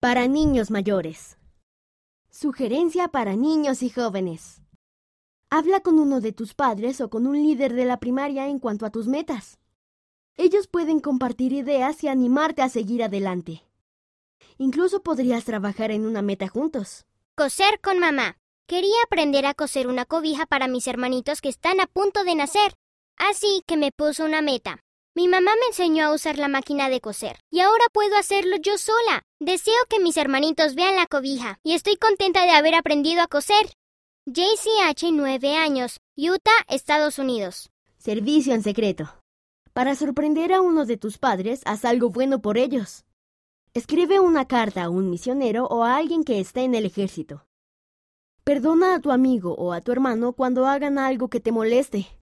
Para niños mayores. Sugerencia para niños y jóvenes. Habla con uno de tus padres o con un líder de la primaria en cuanto a tus metas. Ellos pueden compartir ideas y animarte a seguir adelante. Incluso podrías trabajar en una meta juntos. Coser con mamá. Quería aprender a coser una cobija para mis hermanitos que están a punto de nacer. Así que me puso una meta. Mi mamá me enseñó a usar la máquina de coser y ahora puedo hacerlo yo sola. Deseo que mis hermanitos vean la cobija y estoy contenta de haber aprendido a coser. JCH, 9 años, Utah, Estados Unidos. Servicio en secreto. Para sorprender a uno de tus padres, haz algo bueno por ellos. Escribe una carta a un misionero o a alguien que esté en el ejército. Perdona a tu amigo o a tu hermano cuando hagan algo que te moleste.